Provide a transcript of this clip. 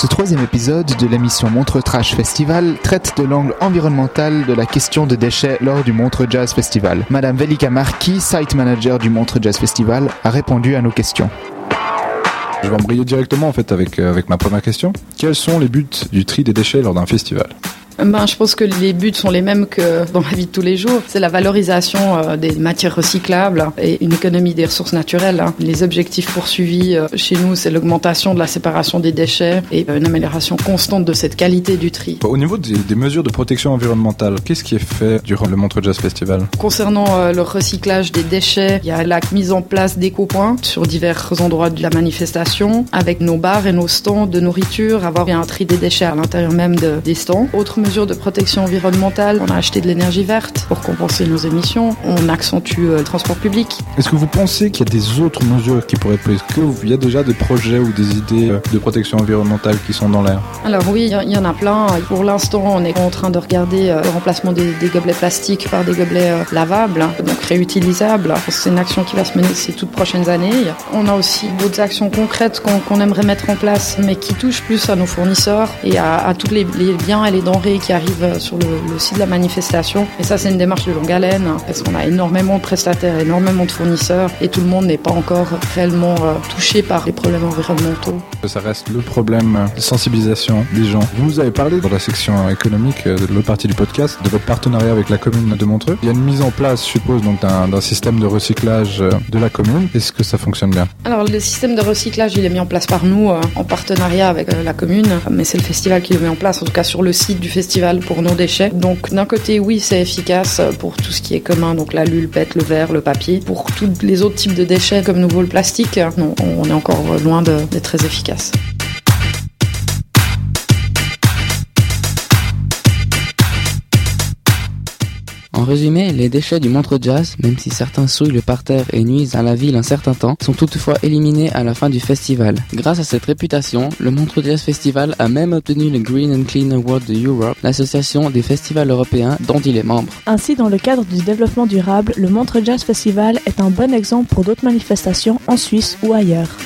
Ce troisième épisode de l'émission Montre Trash Festival traite de l'angle environnemental de la question de déchets lors du Montre Jazz Festival. Madame Velika Marquis, site manager du Montre Jazz Festival, a répondu à nos questions. Je vais embrayer directement en fait avec, euh, avec ma première question. Quels sont les buts du tri des déchets lors d'un festival? Ben, je pense que les buts sont les mêmes que dans la vie de tous les jours. C'est la valorisation euh, des matières recyclables et une économie des ressources naturelles. Hein. Les objectifs poursuivis euh, chez nous, c'est l'augmentation de la séparation des déchets et une amélioration constante de cette qualité du tri. Au niveau des, des mesures de protection environnementale, qu'est-ce qui est fait durant le Montreux Jazz Festival? Concernant euh, le recyclage des déchets, il y a la mise en place d'éco-points sur divers endroits de la manifestation, avec nos bars et nos stands de nourriture, avoir un tri des déchets à l'intérieur même de, des stands. Autre mesures de protection environnementale. On a acheté de l'énergie verte pour compenser nos émissions. On accentue euh, le transport public. Est-ce que vous pensez qu'il y a des autres mesures qui pourraient être prises? Qu'il y a déjà des projets ou des idées euh, de protection environnementale qui sont dans l'air? Alors oui, il y en a plein. Pour l'instant, on est en train de regarder euh, le remplacement des, gobelets plastiques par des gobelets lavables, donc réutilisables. C'est une action qui va se mener ces toutes prochaines années. On a aussi d'autres actions concrètes qu'on aimerait mettre en place, mais qui touchent plus à nos fournisseurs et à, à tous les, les biens et les denrées qui arrivent sur le, site de la manifestation. Et ça, c'est une démarche de longue haleine, hein, parce qu'on a énormément de prestataires, énormément de fournisseurs, et tout le monde n'est pas encore réellement euh, touché par les problèmes environnementaux. Ça reste le problème de sensibilisation des gens. Vous nous avez parlé dans la section économique euh, de l'autre partie du podcast de votre partenariat avec la commune de Montreux. Il y a une mise en place, je suppose, donc d'un système de recyclage euh, de la commune. Est-ce que ça fonctionne bien? Alors, le système de recyclage, il est mis en place par nous en partenariat avec la commune, mais c'est le festival qui le met en place, en tout cas sur le site du festival pour nos déchets. Donc d'un côté, oui, c'est efficace pour tout ce qui est commun, donc la lulpette, le verre, le papier. Pour tous les autres types de déchets, comme nouveau le plastique, non, on est encore loin d'être très efficace. En résumé, les déchets du Montre Jazz, même si certains souillent le parterre et nuisent à la ville un certain temps, sont toutefois éliminés à la fin du festival. Grâce à cette réputation, le Montre Jazz Festival a même obtenu le Green and Clean Award de Europe, l'association des festivals européens dont il est membre. Ainsi, dans le cadre du développement durable, le Montre Jazz Festival est un bon exemple pour d'autres manifestations en Suisse ou ailleurs.